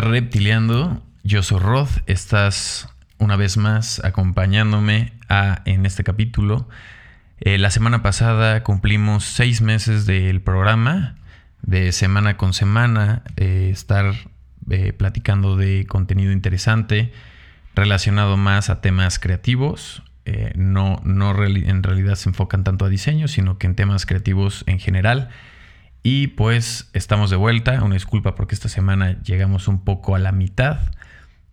a Reptiliando. Yo soy Rod. Estás una vez más acompañándome en este capítulo. Eh, la semana pasada cumplimos seis meses del programa, de semana con semana, eh, estar eh, platicando de contenido interesante relacionado más a temas creativos. no no en realidad se enfocan tanto a diseño, sino que en temas creativos en general. Y pues estamos de vuelta. Una disculpa porque esta semana llegamos un poco a la mitad.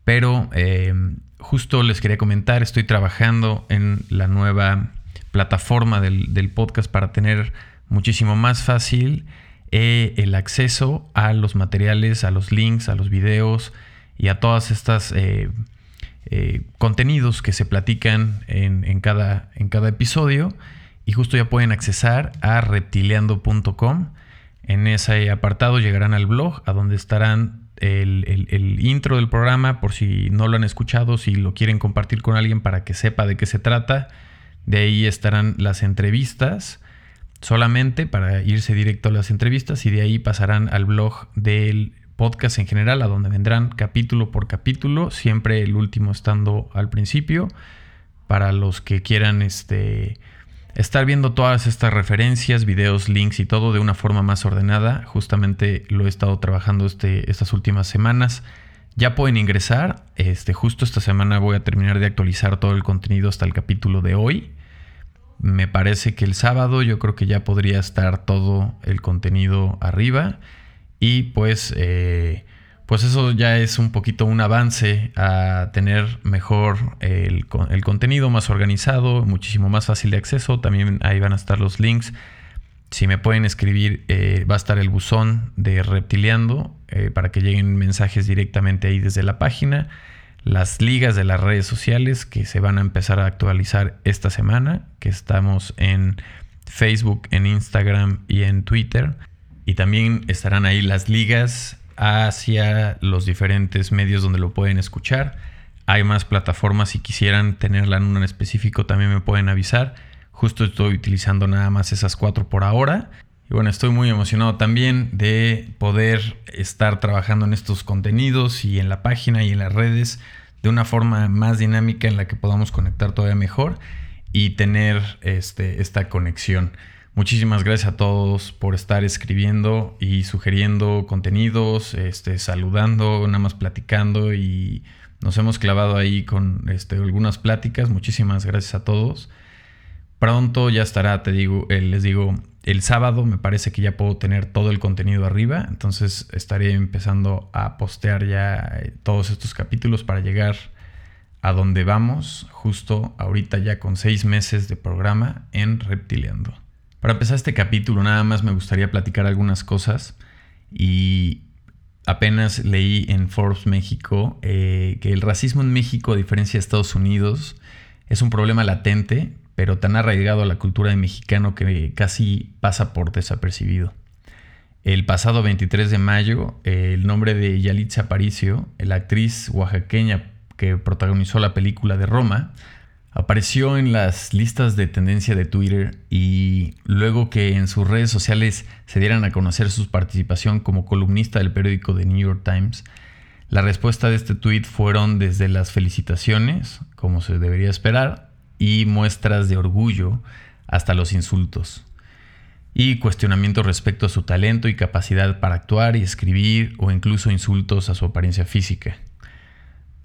Pero eh, justo les quería comentar, estoy trabajando en la nueva plataforma del, podcast para tener muchísimo más fácil eh, el acceso a los materiales, a los links, a los videos y a todas estas eh, contenidos que se platican en, cada, en cada episodio. Y justo ya pueden accesar a reptileando.com en ese apartado llegarán al blog, a donde estarán el, intro del programa, por si no lo han escuchado, si lo quieren compartir con alguien para que sepa de qué se trata. De ahí estarán las entrevistas, solamente para irse directo a las entrevistas, y de ahí pasarán al blog del podcast en general, a donde vendrán capítulo por capítulo, siempre el último estando al principio, para los que quieran este estar viendo todas estas referencias, videos, links y todo de una forma más ordenada. Justamente lo he estado trabajando este, estas últimas semanas. Ya pueden ingresar. Este, justo esta semana voy a terminar de actualizar todo el contenido hasta el capítulo de hoy. Me parece que el sábado yo creo que ya podría estar todo el contenido arriba. Y pues eh, pues eso ya es un poquito un avance a tener mejor el, contenido más organizado, muchísimo más fácil de acceso. También ahí van a estar los links. Si me pueden escribir, eh, va a estar el buzón de Reptiliando eh, para que lleguen mensajes directamente ahí desde la página. Las ligas de las redes sociales que se van a empezar a actualizar esta semana, que estamos en Facebook, en Instagram y en Twitter. Y también estarán ahí las ligas hacia los diferentes medios donde lo pueden escuchar. Hay más plataformas, si quisieran tenerla en un específico también me pueden avisar. Justo estoy utilizando nada más esas cuatro por ahora. Y bueno, estoy muy emocionado también de poder estar trabajando en estos contenidos y en la página y en las redes de una forma más dinámica en la que podamos conectar todavía mejor y tener este, esta conexión. Muchísimas gracias a todos por estar escribiendo y sugiriendo contenidos, este, saludando, nada más platicando y nos hemos clavado ahí con este, algunas pláticas. Muchísimas gracias a todos. Pronto ya estará, te digo, eh, les digo, el sábado me parece que ya puedo tener todo el contenido arriba, entonces estaré empezando a postear ya eh, todos estos capítulos para llegar a donde vamos, justo ahorita ya con seis meses de programa en Reptiliando. Para empezar este capítulo, nada más me gustaría platicar algunas cosas. Y apenas leí en Forbes México eh, que el racismo en México, a diferencia de Estados Unidos, es un problema latente, pero tan arraigado a la cultura de mexicano que casi pasa por desapercibido. El pasado 23 de mayo, el nombre de Yalitza Aparicio, la actriz oaxaqueña que protagonizó la película de Roma, Apareció en las listas de tendencia de Twitter y luego que en sus redes sociales se dieran a conocer su participación como columnista del periódico The New York Times, la respuesta de este tweet fueron desde las felicitaciones, como se debería esperar, y muestras de orgullo hasta los insultos, y cuestionamientos respecto a su talento y capacidad para actuar y escribir o incluso insultos a su apariencia física.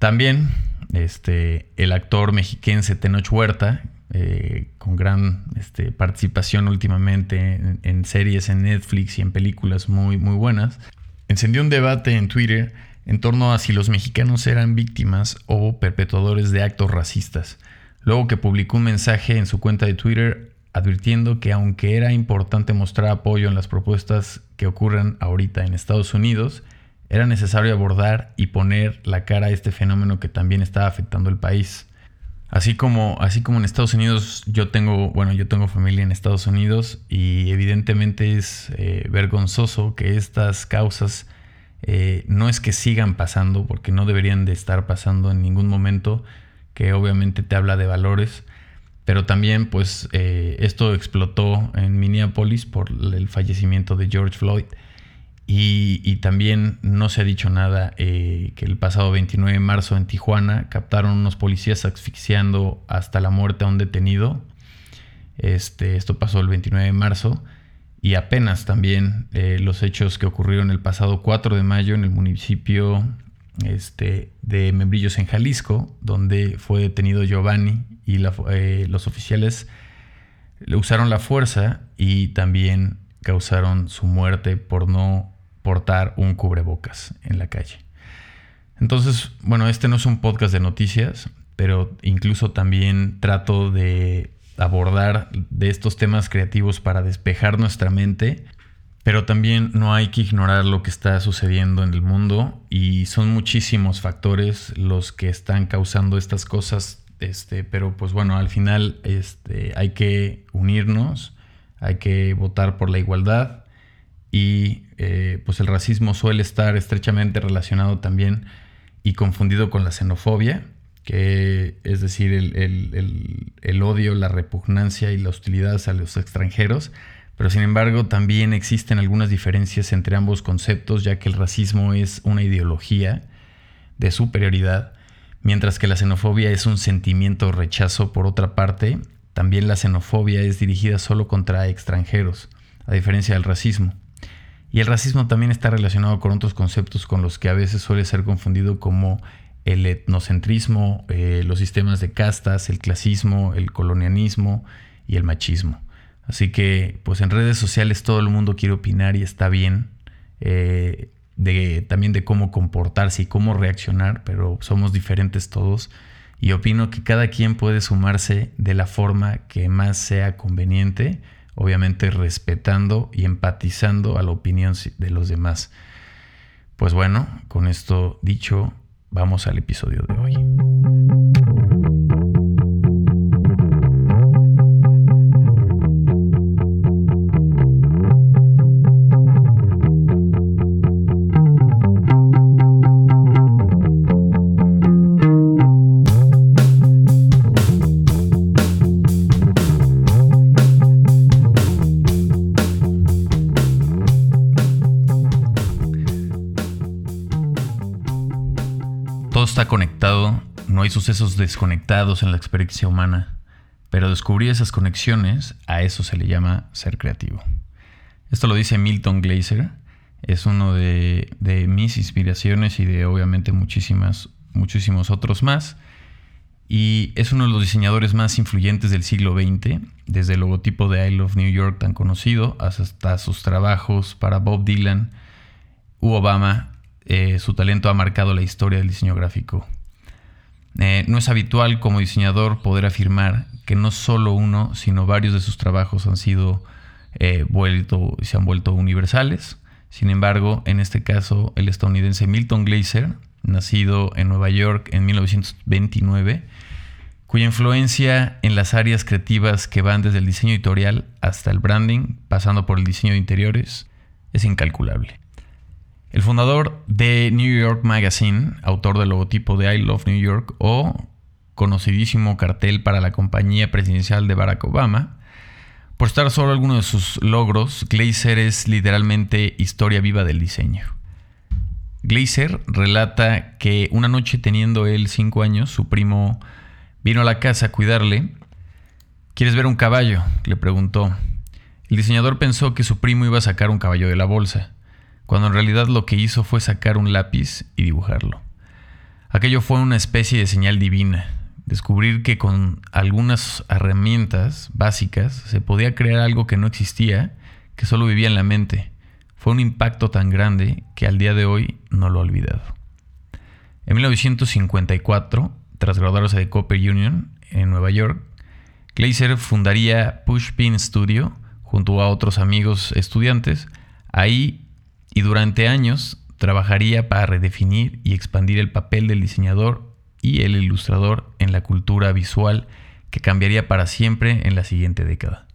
También este, el actor mexiquense Tenoch Huerta, eh, con gran este, participación últimamente en, series en Netflix y en películas muy, muy buenas, encendió un debate en Twitter en torno a si los mexicanos eran víctimas o perpetuadores de actos racistas, luego que publicó un mensaje en su cuenta de Twitter advirtiendo que aunque era importante mostrar apoyo en las propuestas que ocurren ahorita en Estados Unidos, era necesario abordar y poner la cara a este fenómeno que también estaba afectando el país. Así como, así como en Estados Unidos, yo tengo, bueno, yo tengo familia en Estados Unidos y evidentemente es eh, vergonzoso que estas causas eh, no es que sigan pasando, porque no deberían de estar pasando en ningún momento, que obviamente te habla de valores, pero también pues eh, esto explotó en Minneapolis por el fallecimiento de George Floyd Y, también no se ha dicho nada eh, que el pasado 29 de marzo en Tijuana captaron unos policías asfixiando hasta la muerte a un detenido. Este, esto pasó el 29 de marzo. Y apenas también eh, los hechos que ocurrieron el pasado 4 de mayo en el municipio este, de Membrillos en Jalisco, donde fue detenido Giovanni y eh, los oficiales le usaron la fuerza y también causaron su muerte por no portar un cubrebocas en la calle. Entonces, bueno, este no es un podcast de noticias, pero incluso también trato de abordar de estos temas creativos para despejar nuestra mente, pero también no hay que ignorar lo que está sucediendo en el mundo y son muchísimos factores los que están causando estas cosas, este, pero pues bueno, al final este, hay que unirnos, hay que votar por la igualdad y eh, pues el racismo suele estar estrechamente relacionado también y confundido con la xenofobia que es decir, el, odio, la repugnancia y la hostilidad hacia los extranjeros, pero sin embargo también existen algunas diferencias entre ambos conceptos, ya que el racismo es una ideología de superioridad, mientras que la xenofobia es un sentimiento de rechazo por otra parte, también la xenofobia es dirigida solo contra extranjeros, a diferencia del racismo. Y el racismo también está relacionado con otros conceptos con los que a veces suele ser confundido como el etnocentrismo, eh, los sistemas de castas, el clasismo, el colonialismo y el machismo. Así que, pues en redes sociales todo el mundo quiere opinar y está bien, eh, de, también de cómo comportarse y cómo reaccionar, pero somos diferentes todos y opino que cada quien puede sumarse de la forma que más sea conveniente, obviamente respetando y empatizando a la opinión de los demás. Pues bueno, con esto dicho, Vamos al episodio de hoy. Está conectado, no hay sucesos desconectados en la experiencia humana, pero descubrir esas conexiones, a eso se le llama ser creativo. Esto lo dice Milton Glaser, es uno de, mis inspiraciones y de obviamente muchísimas, muchísimos otros más. Y es uno de los diseñadores más influyentes del siglo XX, desde el logotipo de I Love New York tan conocido hasta sus trabajos para Bob Dylan u Obama eh, su talento ha marcado la historia del diseño gráfico. Eh, no es habitual como diseñador poder afirmar que no solo uno, sino varios de sus trabajos han sido eh, vuelto, se han vuelto universales. Sin embargo, en este caso, el estadounidense Milton Glaser, nacido en Nueva York en 1929, cuya influencia en las áreas creativas que van desde el diseño editorial hasta el branding, pasando por el diseño de interiores, es incalculable. El fundador de New York Magazine, autor del logotipo de I Love New York o conocidísimo cartel para la compañía presidencial de Barack Obama, por estar solo alguno de sus logros, Glazer es literalmente historia viva del diseño. Glazer relata que una noche teniendo él cinco años, su primo vino a la casa a cuidarle. ¿Quieres ver un caballo? le preguntó. El diseñador pensó que su primo iba a sacar un caballo de la bolsa cuando en realidad lo que hizo fue sacar un lápiz y dibujarlo. Aquello fue una especie de señal divina, descubrir que con algunas herramientas básicas se podía crear algo que no existía, que solo vivía en la mente. Fue un impacto tan grande que al día de hoy no lo he olvidado. En 1954, tras graduarse de Cooper Union en Nueva York, Glazer fundaría Pushpin Studio junto a otros amigos estudiantes. Ahí y durante años trabajaría para redefinir y expandir el papel del diseñador y el ilustrador en la cultura visual que cambiaría para siempre en la siguiente década.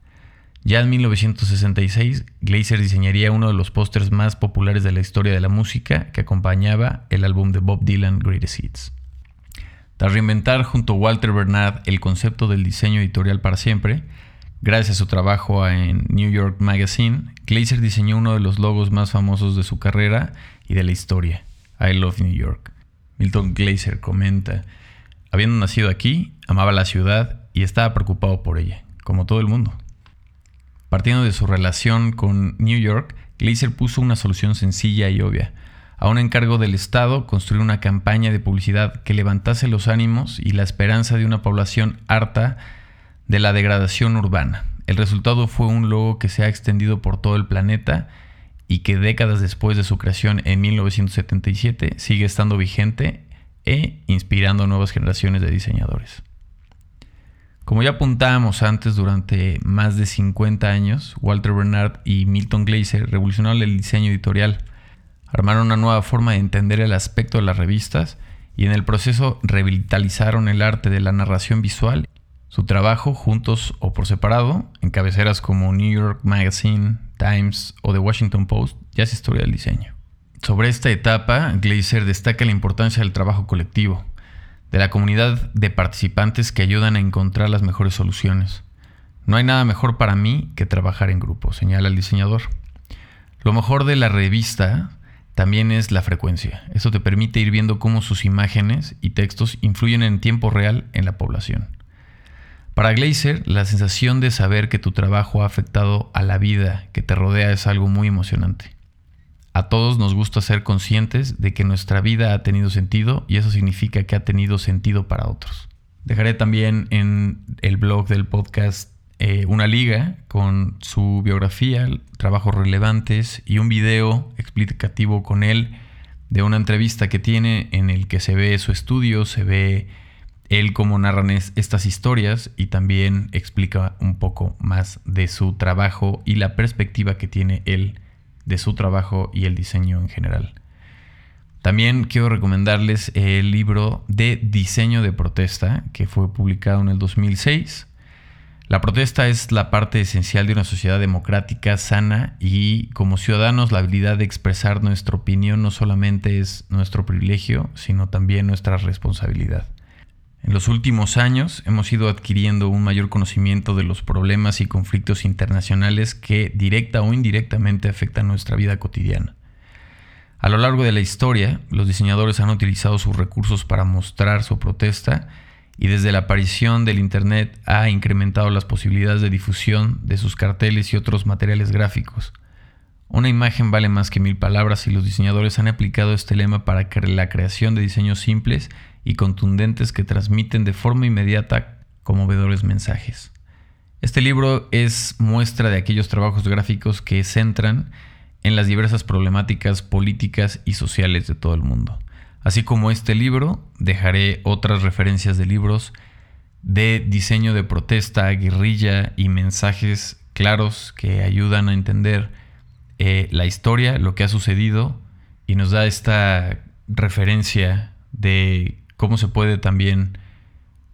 Ya en 1966, Glazer diseñaría uno de los pósters más populares de la historia de la música que acompañaba el álbum de Bob Dylan Greatest Hits. Tras reinventar junto a Walter Bernard el concepto del diseño editorial para siempre, Gracias a su trabajo en New York Magazine, Glazer diseñó uno de los logos más famosos de su carrera y de la historia, I Love New York. Milton Glazer comenta, habiendo nacido aquí, amaba la ciudad y estaba preocupado por ella, como todo el mundo. Partiendo de su relación con New York, Glazer puso una solución sencilla y obvia. A un encargo del Estado, construir una campaña de publicidad que levantase los ánimos y la esperanza de una población harta de la degradación urbana. El resultado fue un logo que se ha extendido por todo el planeta y que décadas después de su creación en 1977 sigue estando vigente e inspirando nuevas generaciones de diseñadores. Como ya apuntábamos antes, durante más de 50 años, Walter Bernard y Milton Glaser revolucionaron el diseño editorial. Armaron una nueva forma de entender el aspecto de las revistas y en el proceso revitalizaron el arte de la narración visual. Su trabajo, juntos o por separado, en cabeceras como New York Magazine, Times o The Washington Post, ya es historia del diseño. Sobre esta etapa, Glaser destaca la importancia del trabajo colectivo de la comunidad de participantes que ayudan a encontrar las mejores soluciones. No hay nada mejor para mí que trabajar en grupo, señala el diseñador. Lo mejor de la revista también es la frecuencia. Esto te permite ir viendo cómo sus imágenes y textos influyen en tiempo real en la población. Para Glazer, la sensación de saber que tu trabajo ha afectado a la vida que te rodea es algo muy emocionante. A todos nos gusta ser conscientes de que nuestra vida ha tenido sentido y eso significa que ha tenido sentido para otros. Dejaré también en el blog del podcast eh, una liga con su biografía, trabajos relevantes y un video explicativo con él de una entrevista que tiene en el que se ve su estudio, se ve él cómo narran estas historias y también explica un poco más de su trabajo y la perspectiva que tiene él de su trabajo y el diseño en general. También quiero recomendarles el libro de diseño de protesta que fue publicado en el 2006. La protesta es la parte esencial de una sociedad democrática sana y como ciudadanos la habilidad de expresar nuestra opinión no solamente es nuestro privilegio, sino también nuestra responsabilidad. En los últimos años hemos ido adquiriendo un mayor conocimiento de los problemas y conflictos internacionales que directa o indirectamente afectan nuestra vida cotidiana. A lo largo de la historia, los diseñadores han utilizado sus recursos para mostrar su protesta y desde la aparición del Internet ha incrementado las posibilidades de difusión de sus carteles y otros materiales gráficos. Una imagen vale más que mil palabras y los diseñadores han aplicado este lema para la creación de diseños simples y contundentes que transmiten de forma inmediata conmovedores mensajes. Este libro es muestra de aquellos trabajos gráficos que centran en las diversas problemáticas políticas y sociales de todo el mundo. Así como este libro, dejaré otras referencias de libros de diseño de protesta, guerrilla y mensajes claros que ayudan a entender eh, la historia, lo que ha sucedido y nos da esta referencia de cómo se puede también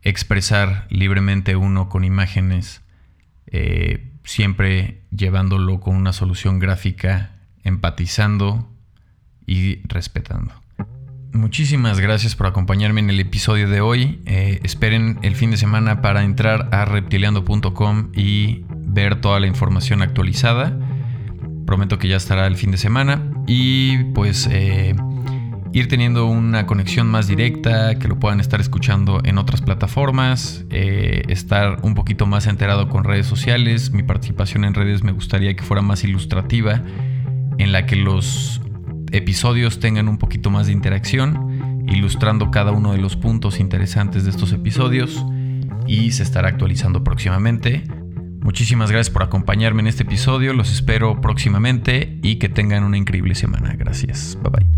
expresar libremente uno con imágenes, eh, siempre llevándolo con una solución gráfica, empatizando y respetando. Muchísimas gracias por acompañarme en el episodio de hoy. Eh, esperen el fin de semana para entrar a reptiliando.com y ver toda la información actualizada. Prometo que ya estará el fin de semana. Y pues eh, ir teniendo una conexión más directa, que lo puedan estar escuchando en otras plataformas, eh, estar un poquito más enterado con redes sociales. Mi participación en redes me gustaría que fuera más ilustrativa, en la que los episodios tengan un poquito más de interacción, ilustrando cada uno de los puntos interesantes de estos episodios y se estará actualizando próximamente. Muchísimas gracias por acompañarme en este episodio, los espero próximamente y que tengan una increíble semana. Gracias, bye bye.